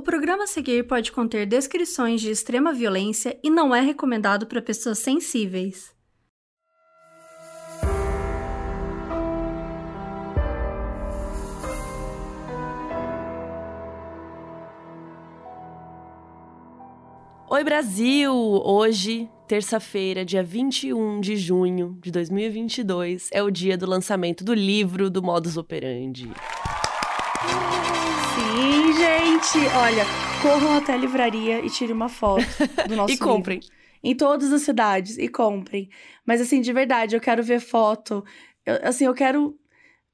O programa a seguir pode conter descrições de extrema violência e não é recomendado para pessoas sensíveis. Oi, Brasil! Hoje, terça-feira, dia 21 de junho de 2022, é o dia do lançamento do livro do Modus Operandi. Gente! Olha, corram até a livraria e tirem uma foto do nosso e livro. comprem. Em todas as cidades, e comprem. Mas, assim, de verdade, eu quero ver foto. Eu- assim, eu quero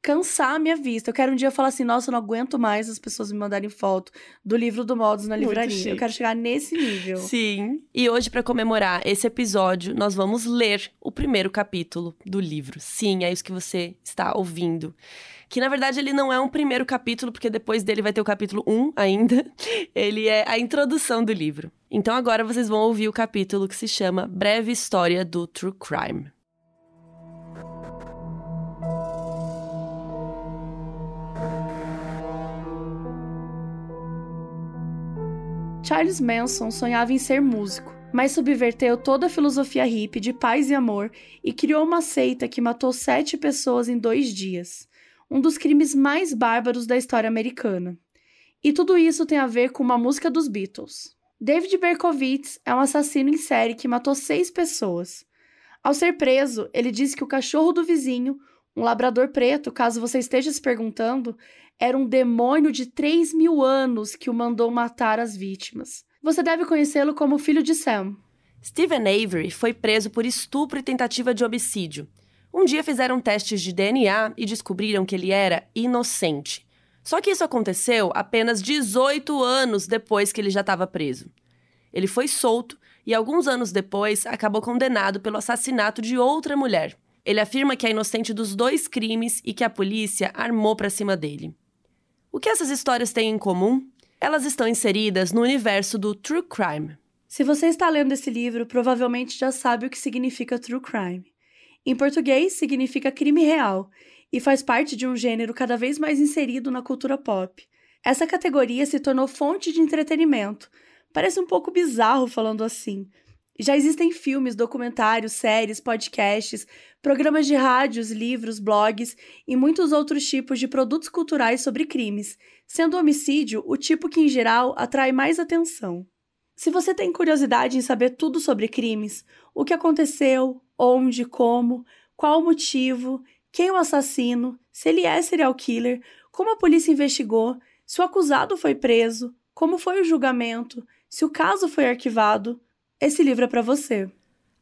cansar a minha vista. Eu quero um dia falar assim, nossa, eu não aguento mais as pessoas me mandarem foto do livro do Modus na livraria. Eu quero chegar nesse nível. Sim. E hoje, para comemorar esse episódio, nós vamos ler o primeiro capítulo do livro. Sim, é isso que você está ouvindo. Que na verdade ele não é um primeiro capítulo, porque depois dele vai ter o capítulo 1 ainda. Ele é a introdução do livro. Então agora vocês vão ouvir o capítulo que se chama Breve História do True Crime. Charles Manson sonhava em ser músico, mas subverteu toda a filosofia hippie de paz e amor e criou uma seita que matou sete pessoas em dois dias, um dos crimes mais bárbaros da história americana. E tudo isso tem a ver com uma música dos Beatles. David Berkowitz é um assassino em série que matou seis pessoas. Ao ser preso, ele disse que o cachorro do vizinho, um labrador preto, caso você esteja se perguntando, era um demônio de 3 mil anos que o mandou matar as vítimas. Você deve conhecê-lo como filho de Sam. Stephen Avery foi preso por estupro e tentativa de homicídio. Um dia fizeram testes de DNA e descobriram que ele era inocente. Só que isso aconteceu apenas 18 anos depois que ele já estava preso. Ele foi solto e, alguns anos depois, acabou condenado pelo assassinato de outra mulher. Ele afirma que é inocente dos dois crimes e que a polícia armou para cima dele. O que essas histórias têm em comum? Elas estão inseridas no universo do true crime. Se você está lendo esse livro, provavelmente já sabe o que significa true crime. Em português, significa crime real e faz parte de um gênero cada vez mais inserido na cultura pop. Essa categoria se tornou fonte de entretenimento. Parece um pouco bizarro falando assim. Já existem filmes, documentários, séries, podcasts, programas de rádios, livros, blogs e muitos outros tipos de produtos culturais sobre crimes, sendo o homicídio o tipo que, em geral, atrai mais atenção. Se você tem curiosidade em saber tudo sobre crimes, o que aconteceu, onde, como, qual o motivo, quem o assassino, se ele é serial killer, como a polícia investigou, se o acusado foi preso, como foi o julgamento, se o caso foi arquivado, esse livro é para você.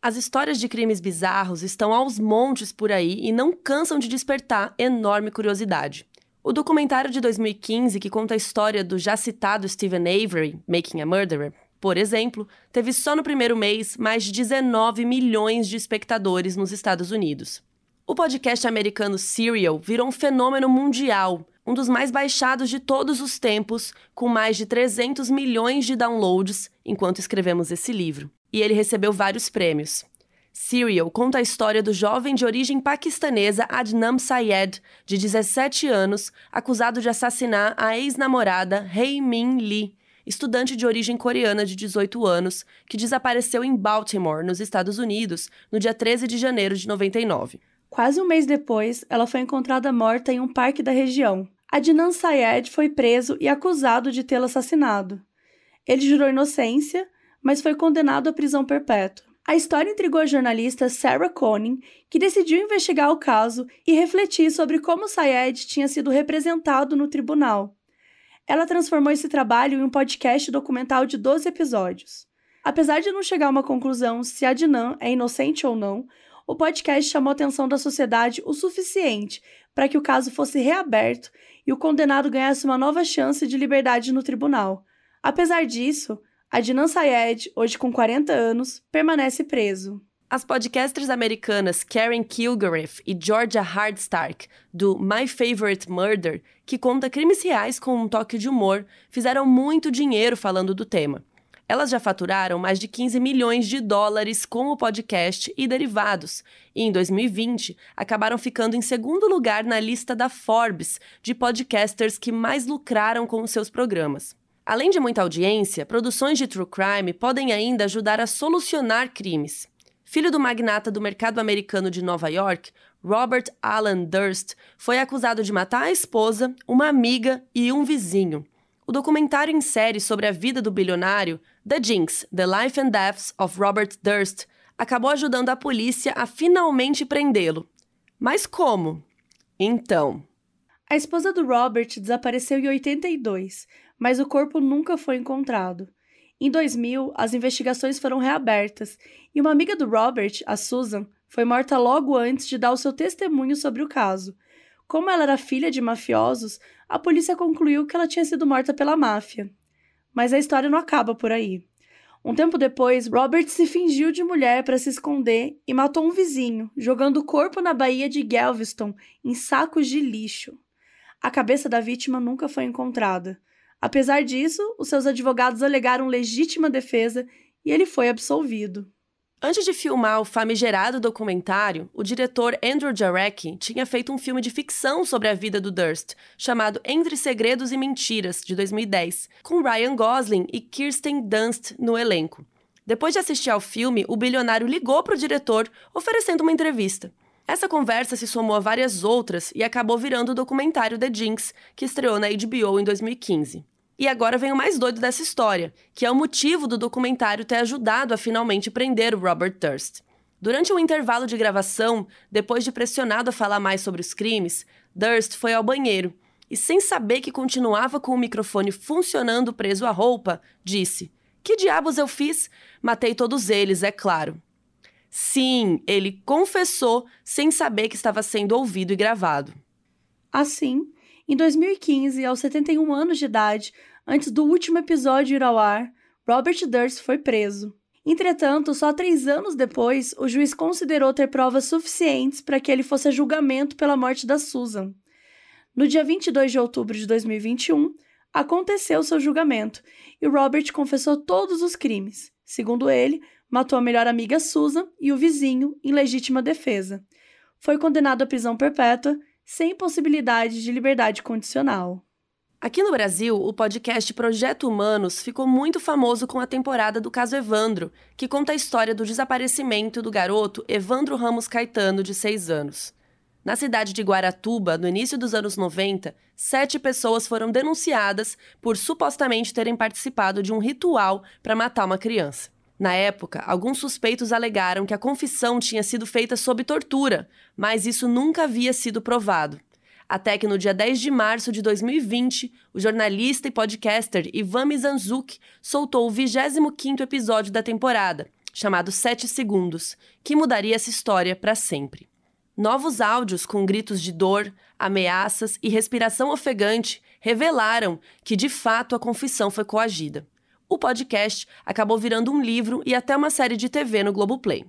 As histórias de crimes bizarros estão aos montes por aí e não cansam de despertar enorme curiosidade. O documentário de 2015, que conta a história do já citado Stephen Avery, Making a Murderer, por exemplo, teve só no primeiro mês mais de 19 milhões de espectadores nos Estados Unidos. O podcast americano Serial virou um fenômeno mundial, um dos mais baixados de todos os tempos, com mais de 300 milhões de downloads enquanto escrevemos esse livro. E ele recebeu vários prêmios. Serial conta a história do jovem de origem paquistanesa Adnan Syed, de 17 anos, acusado de assassinar a ex-namorada Hei Min Lee, estudante de origem coreana de 18 anos, que desapareceu em Baltimore, nos Estados Unidos, no dia 13 de janeiro de 99. Quase um mês depois, ela foi encontrada morta em um parque da região. Adnan Syed foi preso e acusado de tê-la assassinado. Ele jurou inocência, mas foi condenado à prisão perpétua. A história intrigou a jornalista Sarah Conin, que decidiu investigar o caso e refletir sobre como Syed tinha sido representado no tribunal. Ela transformou esse trabalho em um podcast documental de 12 episódios. Apesar de não chegar a uma conclusão se Adnan é inocente ou não, o podcast chamou a atenção da sociedade o suficiente para que o caso fosse reaberto e o condenado ganhasse uma nova chance de liberdade no tribunal. Apesar disso, Adnan Syed, hoje com 40 anos, permanece preso. As podcasters americanas Karen Kilgariff e Georgia Hardstark, do My Favorite Murder, que conta crimes reais com um toque de humor, fizeram muito dinheiro falando do tema. Elas já faturaram mais de 15 milhões de dólares com o podcast e derivados, e em 2020 acabaram ficando em segundo lugar na lista da Forbes de podcasters que mais lucraram com os seus programas. Além de muita audiência, produções de true crime podem ainda ajudar a solucionar crimes. Filho do magnata do mercado americano de Nova York, Robert Alan Durst foi acusado de matar a esposa, uma amiga e um vizinho. O documentário em série sobre a vida do bilionário, The Jinx: The Life and Deaths of Robert Durst, acabou ajudando a polícia a finalmente prendê-lo. Mas como? Então. A esposa do Robert desapareceu em 82, mas o corpo nunca foi encontrado. Em 2000, as investigações foram reabertas e uma amiga do Robert, a Susan, foi morta logo antes de dar o seu testemunho sobre o caso. Como ela era filha de mafiosos, a polícia concluiu que ela tinha sido morta pela máfia. Mas a história não acaba por aí. Um tempo depois, Robert se fingiu de mulher para se esconder e matou um vizinho, jogando o corpo na baía de Galveston em sacos de lixo. A cabeça da vítima nunca foi encontrada. Apesar disso, os seus advogados alegaram legítima defesa e ele foi absolvido. Antes de filmar o famigerado documentário, o diretor Andrew Jarecki tinha feito um filme de ficção sobre a vida do Durst, chamado Entre Segredos e Mentiras, de 2010, com Ryan Gosling e Kirsten Dunst no elenco. Depois de assistir ao filme, o bilionário ligou para o diretor, oferecendo uma entrevista. Essa conversa se somou a várias outras e acabou virando o documentário The Jinx, que estreou na HBO em 2015. E agora vem o mais doido dessa história, que é o motivo do documentário ter ajudado a finalmente prender o Robert Durst. Durante um intervalo de gravação, depois de pressionado a falar mais sobre os crimes, Durst foi ao banheiro e, sem saber que continuava com o microfone funcionando preso à roupa, disse: Que diabos eu fiz? Matei todos eles, é claro. Sim, ele confessou sem saber que estava sendo ouvido e gravado. Assim, em 2015, aos 71 anos de idade, antes do último episódio ir ao ar, Robert Durst foi preso. Entretanto, só três anos depois, o juiz considerou ter provas suficientes para que ele fosse a julgamento pela morte da Susan. No dia 22 de outubro de 2021, aconteceu seu julgamento e Robert confessou todos os crimes. Segundo ele, matou a melhor amiga Susan e o vizinho em legítima defesa. Foi condenado à prisão perpétua sem possibilidade de liberdade condicional. Aqui no Brasil, o podcast Projeto Humanos ficou muito famoso com a temporada do caso Evandro, que conta a história do desaparecimento do garoto Evandro Ramos Caetano, de 6 anos. Na cidade de Guaratuba, no início dos anos 90, sete pessoas foram denunciadas por supostamente terem participado de um ritual para matar uma criança. Na época, alguns suspeitos alegaram que a confissão tinha sido feita sob tortura, mas isso nunca havia sido provado. Até que no dia 10 de março de 2020, o jornalista e podcaster Ivan Mizanzuki soltou o 25º episódio da temporada, chamado Sete Segundos, que mudaria essa história para sempre. Novos áudios com gritos de dor, ameaças e respiração ofegante revelaram que, de fato, a confissão foi coagida o podcast acabou virando um livro e até uma série de TV no Globoplay.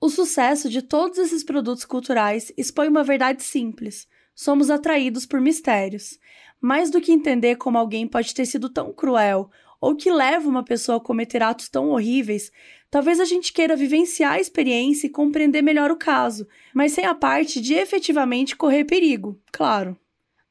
O sucesso de todos esses produtos culturais expõe uma verdade simples: somos atraídos por mistérios. Mais do que entender como alguém pode ter sido tão cruel ou que leva uma pessoa a cometer atos tão horríveis, talvez a gente queira vivenciar a experiência e compreender melhor o caso, mas sem a parte de efetivamente correr perigo, claro.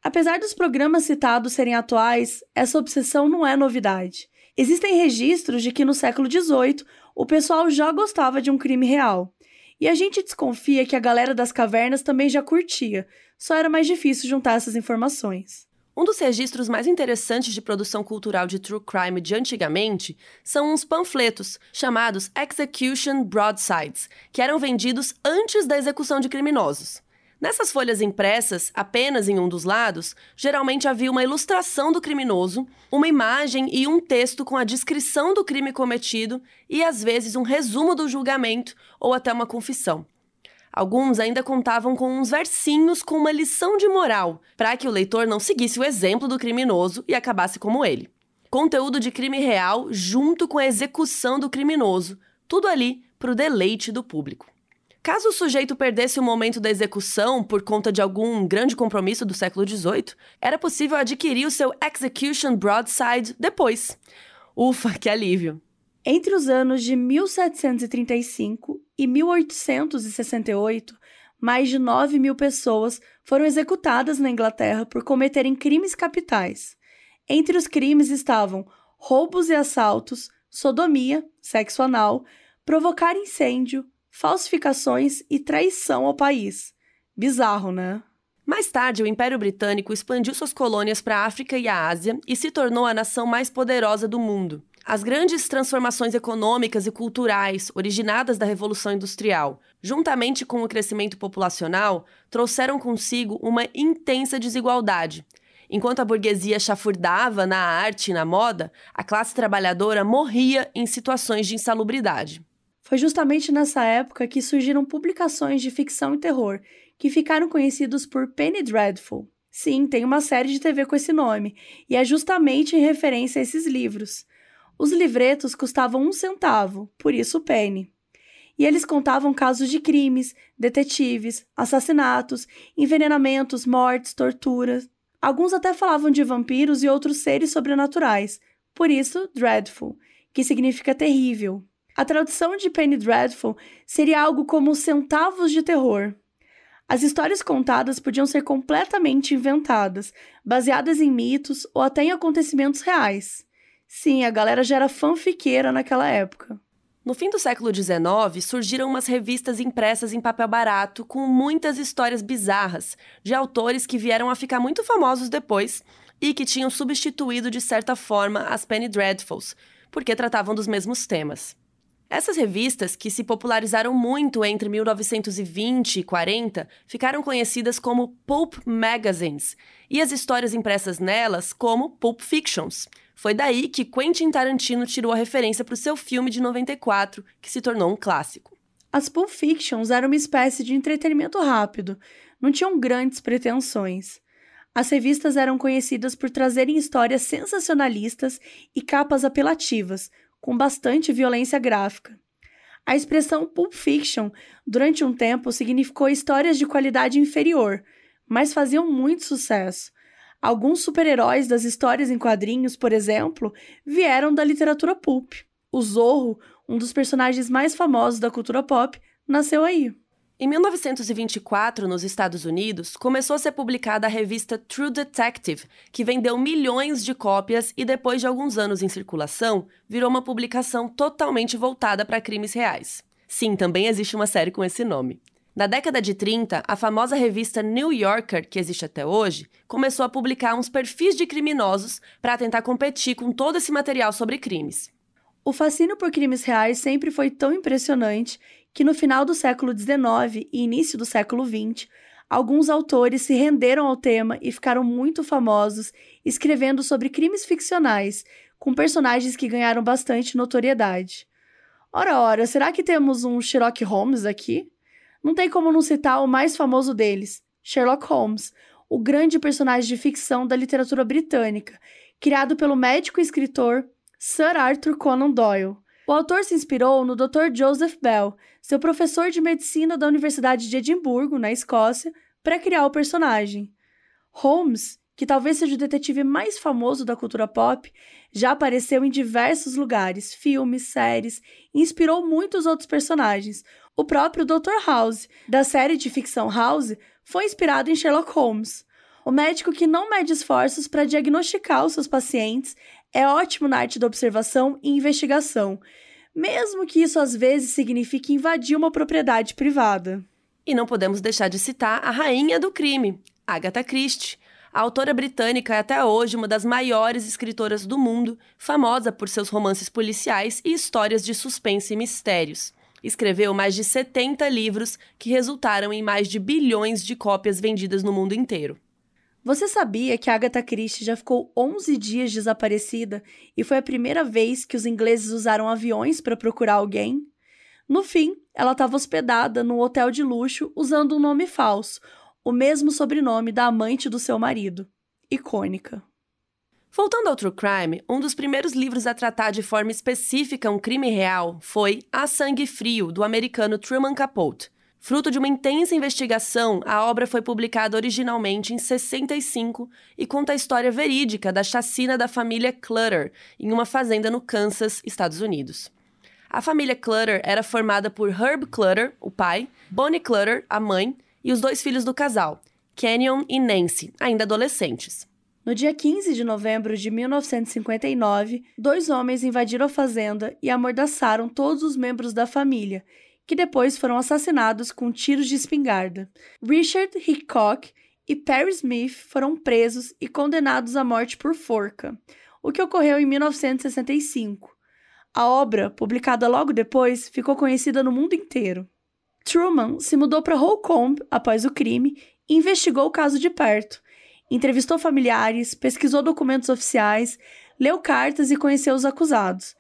Apesar dos programas citados serem atuais, essa obsessão não é novidade. Existem registros de que no século XVIII o pessoal já gostava de um crime real. E a gente desconfia que a galera das cavernas também já curtia, só era mais difícil juntar essas informações. Um dos registros mais interessantes de produção cultural de true crime de antigamente são uns panfletos chamados Execution Broadsides, que eram vendidos antes da execução de criminosos. Nessas folhas impressas, apenas em um dos lados, geralmente havia uma ilustração do criminoso, uma imagem e um texto com a descrição do crime cometido e, às vezes, um resumo do julgamento ou até uma confissão. Alguns ainda contavam com uns versinhos com uma lição de moral, para que o leitor não seguisse o exemplo do criminoso e acabasse como ele. Conteúdo de crime real junto com a execução do criminoso, tudo ali para o deleite do público. Caso o sujeito perdesse o momento da execução por conta de algum grande compromisso do século XVIII, era possível adquirir o seu Execution Broadside depois. Ufa, que alívio! Entre os anos de 1735 e 1868, mais de 9 mil pessoas foram executadas na Inglaterra por cometerem crimes capitais. Entre os crimes estavam roubos e assaltos, sodomia, sexo anal, provocar incêndio, falsificações e traição ao país. Bizarro, né? Mais tarde, o Império Britânico expandiu suas colônias para a África e a Ásia e se tornou a nação mais poderosa do mundo. As grandes transformações econômicas e culturais originadas da Revolução Industrial, juntamente com o crescimento populacional, trouxeram consigo uma intensa desigualdade. Enquanto a burguesia chafurdava na arte e na moda, a classe trabalhadora morria em situações de insalubridade. Foi justamente nessa época que surgiram publicações de ficção e terror, que ficaram conhecidos por Penny Dreadful. Sim, tem uma série de TV com esse nome, e é justamente em referência a esses livros. Os livretos custavam um centavo, por isso Penny. E eles contavam casos de crimes, detetives, assassinatos, envenenamentos, mortes, torturas. Alguns até falavam de vampiros e outros seres sobrenaturais, por isso Dreadful, que significa terrível. A tradução de Penny Dreadful seria algo como centavos de terror. As histórias contadas podiam ser completamente inventadas, baseadas em mitos ou até em acontecimentos reais. Sim, a galera já era fanfiqueira naquela época. No fim do século XIX, surgiram umas revistas impressas em papel barato com muitas histórias bizarras, de autores que vieram a ficar muito famosos depois e que tinham substituído de certa forma as Penny Dreadfuls, porque tratavam dos mesmos temas. Essas revistas, que se popularizaram muito entre 1920 e 40, ficaram conhecidas como pulp magazines, e as histórias impressas nelas como pulp fictions, foi daí que Quentin Tarantino tirou a referência para o seu filme de 94, que se tornou um clássico. As Pulp Fictions eram uma espécie de entretenimento rápido, não tinham grandes pretensões. As revistas eram conhecidas por trazerem histórias sensacionalistas e capas apelativas, com bastante violência gráfica. A expressão Pulp Fiction, durante um tempo, significou histórias de qualidade inferior, mas faziam muito sucesso. Alguns super-heróis das histórias em quadrinhos, por exemplo, vieram da literatura pulp. O Zorro, um dos personagens mais famosos da cultura pop, nasceu aí. Em 1924, nos Estados Unidos, começou a ser publicada a revista True Detective, que vendeu milhões de cópias e, depois de alguns anos em circulação, virou uma publicação totalmente voltada para crimes reais. Sim, também existe uma série com esse nome. Na década de 30, a famosa revista New Yorker, que existe até hoje, começou a publicar uns perfis de criminosos para tentar competir com todo esse material sobre crimes. O fascínio por crimes reais sempre foi tão impressionante que no final do século XIX e início do século XX, alguns autores se renderam ao tema e ficaram muito famosos escrevendo sobre crimes ficcionais, com personagens que ganharam bastante notoriedade. Ora, ora, será que temos um Sherlock Holmes aqui? Não tem como não citar o mais famoso deles, Sherlock Holmes, o grande personagem de ficção da literatura britânica, criado pelo médico e escritor Sir Arthur Conan Doyle. O autor se inspirou no Dr. Joseph Bell, seu professor de medicina da Universidade de Edimburgo, na Escócia, para criar o personagem. Holmes, que talvez seja o detetive mais famoso da cultura pop, já apareceu em diversos lugares, filmes, séries, e inspirou muitos outros personagens, o próprio Dr. House, da série de ficção House, foi inspirado em Sherlock Holmes. O médico que não mede esforços para diagnosticar os seus pacientes é ótimo na arte da observação e investigação, mesmo que isso às vezes signifique invadir uma propriedade privada. E não podemos deixar de citar a rainha do crime, Agatha Christie. A autora britânica é até hoje uma das maiores escritoras do mundo, famosa por seus romances policiais e histórias de suspense e mistérios escreveu mais de 70 livros que resultaram em mais de bilhões de cópias vendidas no mundo inteiro. Você sabia que Agatha Christie já ficou 11 dias desaparecida e foi a primeira vez que os ingleses usaram aviões para procurar alguém? No fim, ela estava hospedada num hotel de luxo usando um nome falso, o mesmo sobrenome da amante do seu marido. Icônica. Voltando ao True Crime, um dos primeiros livros a tratar de forma específica um crime real foi A Sangue Frio, do americano Truman Capote. Fruto de uma intensa investigação, a obra foi publicada originalmente em 65 e conta a história verídica da chacina da família Clutter em uma fazenda no Kansas, Estados Unidos. A família Clutter era formada por Herb Clutter, o pai, Bonnie Clutter, a mãe, e os dois filhos do casal, Kenyon e Nancy, ainda adolescentes. No dia 15 de novembro de 1959, dois homens invadiram a fazenda e amordaçaram todos os membros da família, que depois foram assassinados com tiros de espingarda. Richard Hickok e Perry Smith foram presos e condenados à morte por forca, o que ocorreu em 1965. A obra, publicada logo depois, ficou conhecida no mundo inteiro. Truman se mudou para Holcomb após o crime e investigou o caso de perto. Entrevistou familiares, pesquisou documentos oficiais, leu cartas e conheceu os acusados.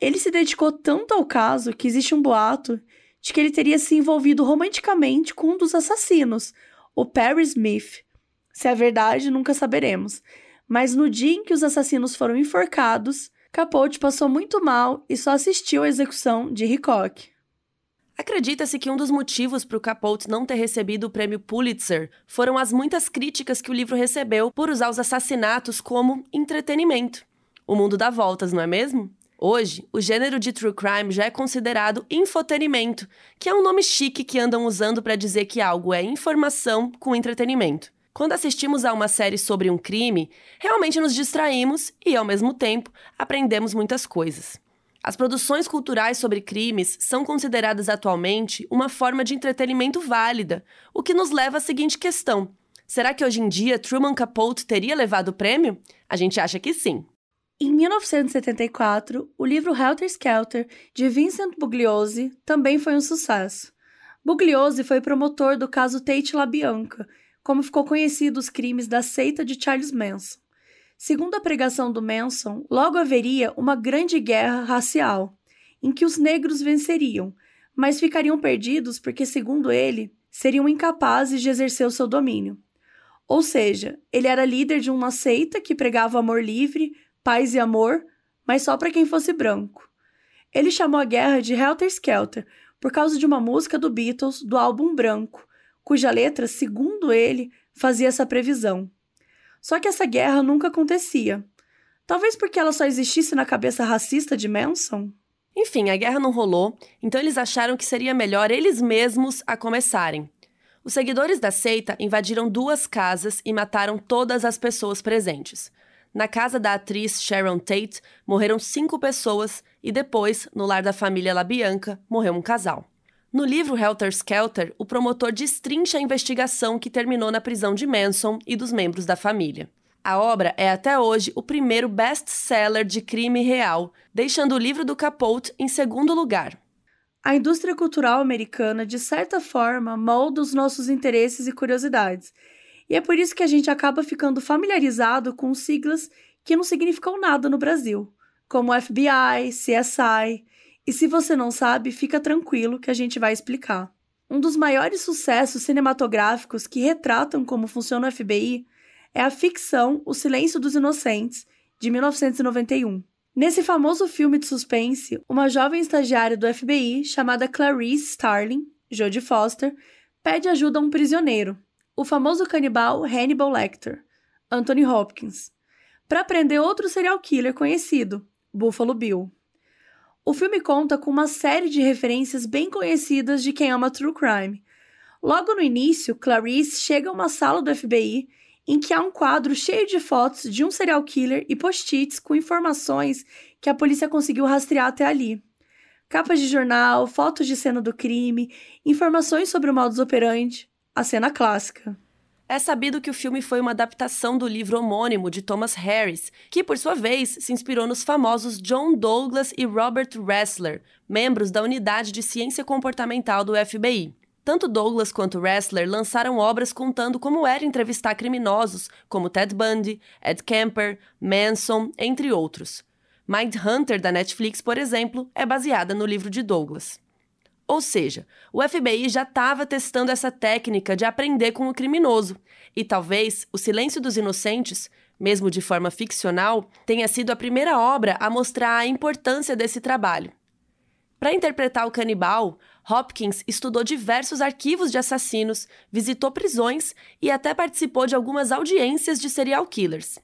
Ele se dedicou tanto ao caso que existe um boato de que ele teria se envolvido romanticamente com um dos assassinos, o Perry Smith. Se é verdade, nunca saberemos. Mas no dia em que os assassinos foram enforcados, Capote passou muito mal e só assistiu à execução de Hickok. Acredita-se que um dos motivos para o Capote não ter recebido o prêmio Pulitzer foram as muitas críticas que o livro recebeu por usar os assassinatos como entretenimento. O mundo dá voltas, não é mesmo? Hoje, o gênero de true crime já é considerado infotenimento, que é um nome chique que andam usando para dizer que algo é informação com entretenimento. Quando assistimos a uma série sobre um crime, realmente nos distraímos e, ao mesmo tempo, aprendemos muitas coisas. As produções culturais sobre crimes são consideradas atualmente uma forma de entretenimento válida, o que nos leva à seguinte questão: será que hoje em dia Truman Capote teria levado o prêmio? A gente acha que sim. Em 1974, o livro Helter Skelter, de Vincent Bugliosi, também foi um sucesso. Bugliosi foi promotor do caso Tate LaBianca, como ficou conhecido os crimes da seita de Charles Manson. Segundo a pregação do Manson, logo haveria uma grande guerra racial, em que os negros venceriam, mas ficariam perdidos porque, segundo ele, seriam incapazes de exercer o seu domínio. Ou seja, ele era líder de uma seita que pregava amor livre, paz e amor, mas só para quem fosse branco. Ele chamou a guerra de Helter Skelter por causa de uma música do Beatles do álbum Branco, cuja letra, segundo ele, fazia essa previsão. Só que essa guerra nunca acontecia. Talvez porque ela só existisse na cabeça racista de Manson? Enfim, a guerra não rolou, então eles acharam que seria melhor eles mesmos a começarem. Os seguidores da seita invadiram duas casas e mataram todas as pessoas presentes. Na casa da atriz Sharon Tate, morreram cinco pessoas e depois, no lar da família LaBianca, morreu um casal. No livro Helter Skelter, o promotor destrincha a investigação que terminou na prisão de Manson e dos membros da família. A obra é até hoje o primeiro best-seller de crime real, deixando o livro do Capote em segundo lugar. A indústria cultural americana, de certa forma, molda os nossos interesses e curiosidades, e é por isso que a gente acaba ficando familiarizado com siglas que não significam nada no Brasil, como FBI, CSI. E se você não sabe, fica tranquilo que a gente vai explicar. Um dos maiores sucessos cinematográficos que retratam como funciona o FBI é a ficção O Silêncio dos Inocentes, de 1991. Nesse famoso filme de suspense, uma jovem estagiária do FBI chamada Clarice Starling, Jodie Foster, pede ajuda a um prisioneiro, o famoso canibal Hannibal Lecter, Anthony Hopkins, para prender outro serial killer conhecido, Buffalo Bill. O filme conta com uma série de referências bem conhecidas de quem ama true crime. Logo no início, Clarice chega a uma sala do FBI em que há um quadro cheio de fotos de um serial killer e post-its com informações que a polícia conseguiu rastrear até ali. Capas de jornal, fotos de cena do crime, informações sobre o modus operandi, a cena clássica. É sabido que o filme foi uma adaptação do livro homônimo de Thomas Harris, que, por sua vez, se inspirou nos famosos John Douglas e Robert Ressler, membros da Unidade de Ciência Comportamental do FBI. Tanto Douglas quanto Ressler lançaram obras contando como era entrevistar criminosos como Ted Bundy, Ed Kemper, Manson, entre outros. Mindhunter, da Netflix, por exemplo, é baseada no livro de Douglas. Ou seja, o FBI já estava testando essa técnica de aprender com o criminoso, e talvez O Silêncio dos Inocentes, mesmo de forma ficcional, tenha sido a primeira obra a mostrar a importância desse trabalho. Para interpretar o canibal, Hopkins estudou diversos arquivos de assassinos, visitou prisões e até participou de algumas audiências de serial killers.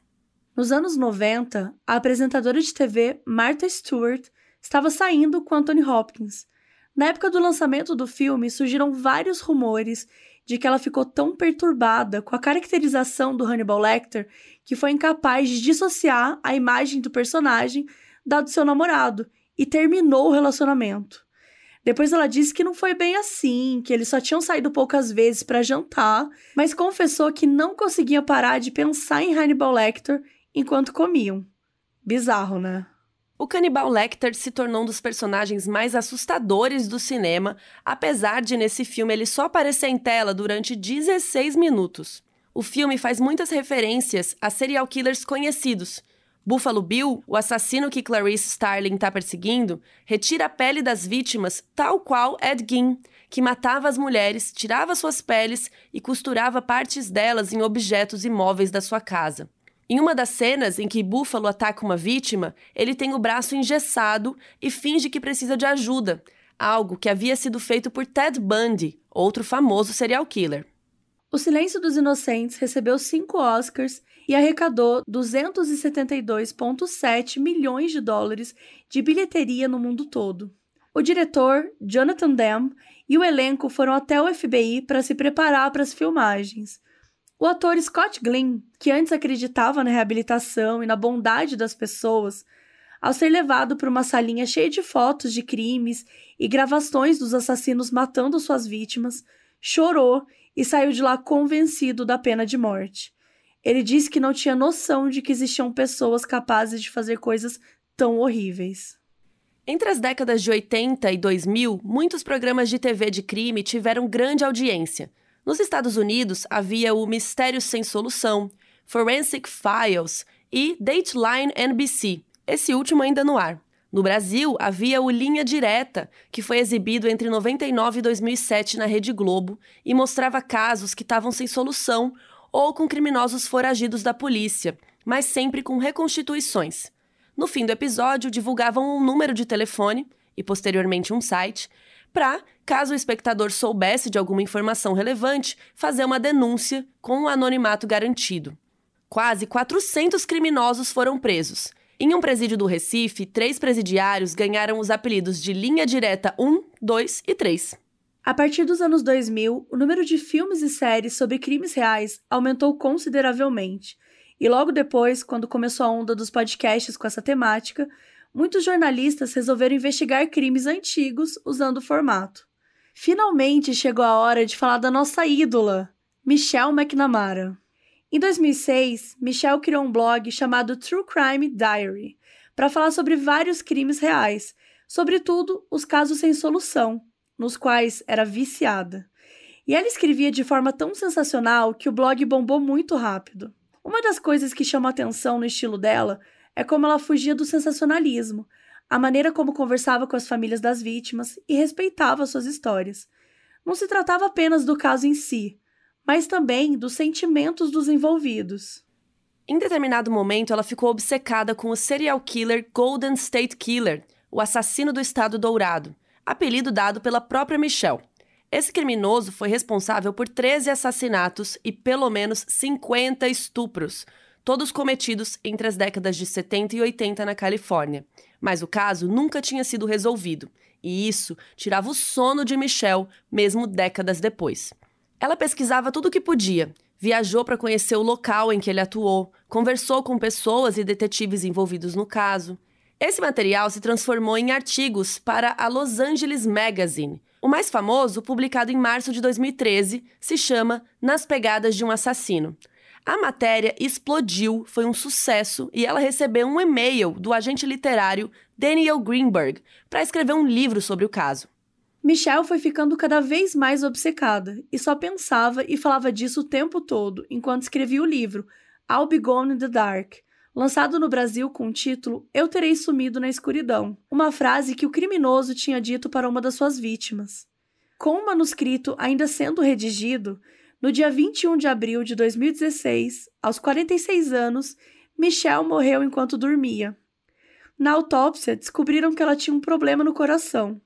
Nos anos 90, a apresentadora de TV Martha Stewart estava saindo com Anthony Hopkins na época do lançamento do filme, surgiram vários rumores de que ela ficou tão perturbada com a caracterização do Hannibal Lecter que foi incapaz de dissociar a imagem do personagem da do seu namorado e terminou o relacionamento. Depois ela disse que não foi bem assim, que eles só tinham saído poucas vezes para jantar, mas confessou que não conseguia parar de pensar em Hannibal Lecter enquanto comiam. Bizarro, né? O canibal Lecter se tornou um dos personagens mais assustadores do cinema, apesar de nesse filme ele só aparecer em tela durante 16 minutos. O filme faz muitas referências a serial killers conhecidos. Buffalo Bill, o assassino que Clarice Starling está perseguindo, retira a pele das vítimas tal qual Ed Gein, que matava as mulheres, tirava suas peles e costurava partes delas em objetos imóveis da sua casa. Em uma das cenas em que Buffalo ataca uma vítima, ele tem o braço engessado e finge que precisa de ajuda, algo que havia sido feito por Ted Bundy, outro famoso serial killer. O Silêncio dos Inocentes recebeu cinco Oscars e arrecadou 272,7 milhões de dólares de bilheteria no mundo todo. O diretor, Jonathan Demme, e o elenco foram até o FBI para se preparar para as filmagens. O ator Scott Glenn, que antes acreditava na reabilitação e na bondade das pessoas, ao ser levado para uma salinha cheia de fotos de crimes e gravações dos assassinos matando suas vítimas, chorou e saiu de lá convencido da pena de morte. Ele disse que não tinha noção de que existiam pessoas capazes de fazer coisas tão horríveis. Entre as décadas de 80 e 2000, muitos programas de TV de crime tiveram grande audiência. Nos Estados Unidos, havia o Mistério Sem Solução, Forensic Files e Dateline NBC, esse último ainda no ar. No Brasil, havia o Linha Direta, que foi exibido entre 99 e 2007 na Rede Globo e mostrava casos que estavam sem solução ou com criminosos foragidos da polícia, mas sempre com reconstituições. No fim do episódio, divulgavam um número de telefone e posteriormente um site para, caso o espectador soubesse de alguma informação relevante, fazer uma denúncia com um anonimato garantido. Quase 400 criminosos foram presos. Em um presídio do Recife, três presidiários ganharam os apelidos de Linha Direta 1, 2 e 3. A partir dos anos 2000, o número de filmes e séries sobre crimes reais aumentou consideravelmente. E logo depois, quando começou a onda dos podcasts com essa temática, muitos jornalistas resolveram investigar crimes antigos usando o formato. Finalmente chegou a hora de falar da nossa ídola, Michelle McNamara. Em 2006, Michelle criou um blog chamado True Crime Diary para falar sobre vários crimes reais, sobretudo os casos sem solução, nos quais era viciada. E ela escrevia de forma tão sensacional que o blog bombou muito rápido. Uma das coisas que chama atenção no estilo dela é como ela fugia do sensacionalismo, a maneira como conversava com as famílias das vítimas e respeitava suas histórias. Não se tratava apenas do caso em si, mas também dos sentimentos dos envolvidos. Em determinado momento, ela ficou obcecada com o serial killer Golden State Killer, o assassino do Estado Dourado, apelido dado pela própria Michelle. Esse criminoso foi responsável por 13 assassinatos e pelo menos 50 estupros, todos cometidos entre as décadas de 70 e 80 na Califórnia. Mas o caso nunca tinha sido resolvido, e isso tirava o sono de Michelle, mesmo décadas depois. Ela pesquisava tudo o que podia, viajou para conhecer o local em que ele atuou, conversou com pessoas e detetives envolvidos no caso. Esse material se transformou em artigos para a Los Angeles Magazine. O mais famoso, publicado em março de 2013, se chama Nas Pegadas de um Assassino. A matéria explodiu, foi um sucesso e ela recebeu um e-mail do agente literário Daniel Greenberg para escrever um livro sobre o caso. Michelle foi ficando cada vez mais obcecada e só pensava e falava disso o tempo todo enquanto escrevia o livro I'll Be Gone in the Dark, lançado no Brasil com o título Eu Terei Sumido na Escuridão, uma frase que o criminoso tinha dito para uma das suas vítimas. Com o manuscrito ainda sendo redigido, no dia 21 de abril de 2016, aos 46 anos, Michelle morreu enquanto dormia. Na autópsia, descobriram que ela tinha um problema no coração.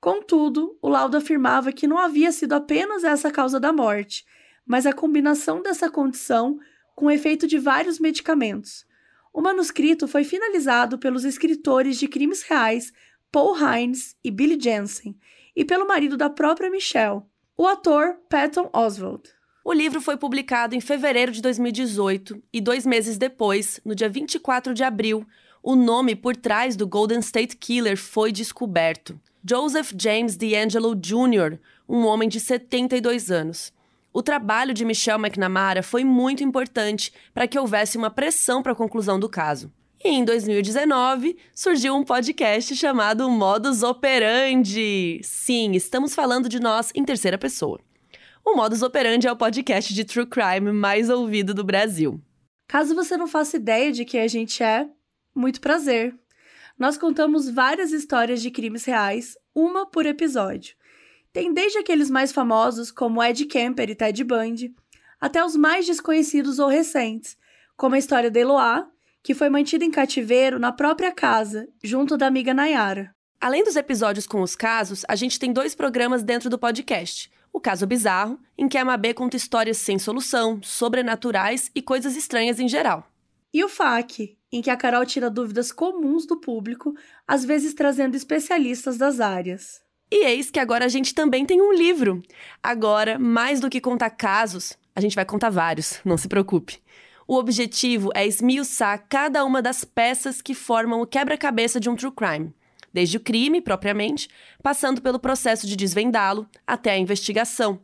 Contudo, o laudo afirmava que não havia sido apenas essa a causa da morte, mas a combinação dessa condição com o efeito de vários medicamentos. O manuscrito foi finalizado pelos escritores de crimes reais Paul Hines e Billy Jensen e pelo marido da própria Michelle, o ator Patton Oswalt. O livro foi publicado em fevereiro de 2018 e dois meses depois, no dia 24 de abril, o nome por trás do Golden State Killer foi descoberto. Joseph James D'Angelo Jr., um homem de 72 anos. O trabalho de Michelle McNamara foi muito importante para que houvesse uma pressão para a conclusão do caso. E em 2019 surgiu um podcast chamado Modus Operandi. Sim, estamos falando de nós em terceira pessoa. O Modus Operandi é o podcast de true crime mais ouvido do Brasil. Caso você não faça ideia de quem a gente é, muito prazer. Nós contamos várias histórias de crimes reais, uma por episódio. Tem desde aqueles mais famosos, como Ed Kemper e Ted Bundy, até os mais desconhecidos ou recentes, como a história de Eloá, que foi mantida em cativeiro na própria casa, junto da amiga Nayara. Além dos episódios com os casos, a gente tem dois programas dentro do podcast. O Caso Bizarro, em que a Mabê conta histórias sem solução, sobrenaturais e coisas estranhas em geral. E o FAQ, em que a Carol tira dúvidas comuns do público, às vezes trazendo especialistas das áreas. E eis que agora a gente também tem um livro. Agora, mais do que contar casos, a gente vai contar vários, não se preocupe. O objetivo é esmiuçar cada uma das peças que formam o quebra-cabeça de um true crime, desde o crime propriamente, passando pelo processo de desvendá-lo até a investigação.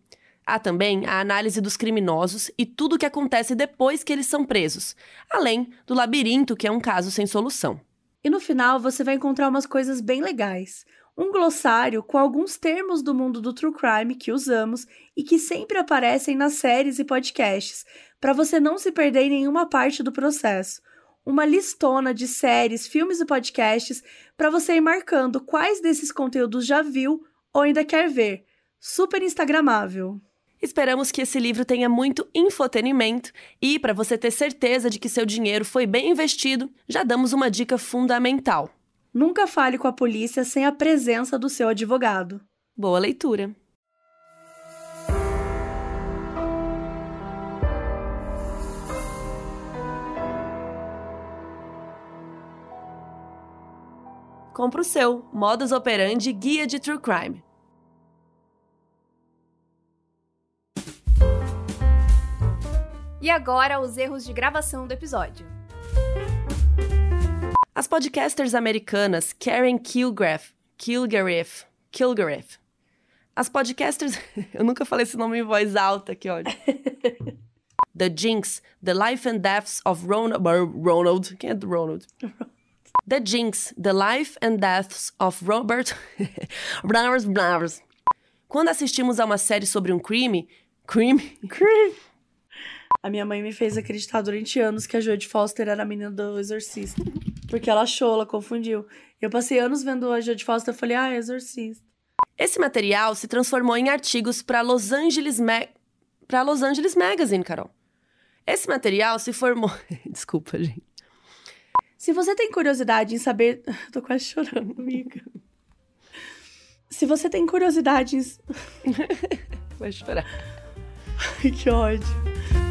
Há também a análise dos criminosos e tudo o que acontece depois que eles são presos, além do labirinto, que é um caso sem solução. E no final você vai encontrar umas coisas bem legais. Um glossário com alguns termos do mundo do true crime que usamos e que sempre aparecem nas séries e podcasts, para você não se perder em nenhuma parte do processo. Uma listona de séries, filmes e podcasts para você ir marcando quais desses conteúdos já viu ou ainda quer ver. Super instagramável. Esperamos que esse livro tenha muito infotenimento e, para você ter certeza de que seu dinheiro foi bem investido, já damos uma dica fundamental. Nunca fale com a polícia sem a presença do seu advogado. Boa leitura! Compre o seu Modus Operandi Guia de True Crime. E agora os erros de gravação do episódio. As podcasters americanas Karen Kilgraff, Kilgariff, Kilgariff. As podcasters. Eu nunca falei esse nome em voz alta, que ódio. The Jinx, The Life and Deaths of Ronald. Ronald. Quem é do Ronald? The Jinx, The Life and Deaths of Robert Blavers Blavers. Quando assistimos a uma série sobre um crime, crime, crime. A minha mãe me fez acreditar durante anos que a Jodie Foster era a menina do Exorcista. Porque ela achou, ela confundiu. Eu passei anos vendo a Jodie Foster e falei, ah, é Exorcista. Esse material se transformou em artigos para Los Angeles Ma para Los Angeles Magazine, Carol. Esse material se formou. Desculpa, gente. Se você tem curiosidade em saber. Tô quase chorando, amiga. Se você tem curiosidade em. Vai chorar. Ai, que ódio.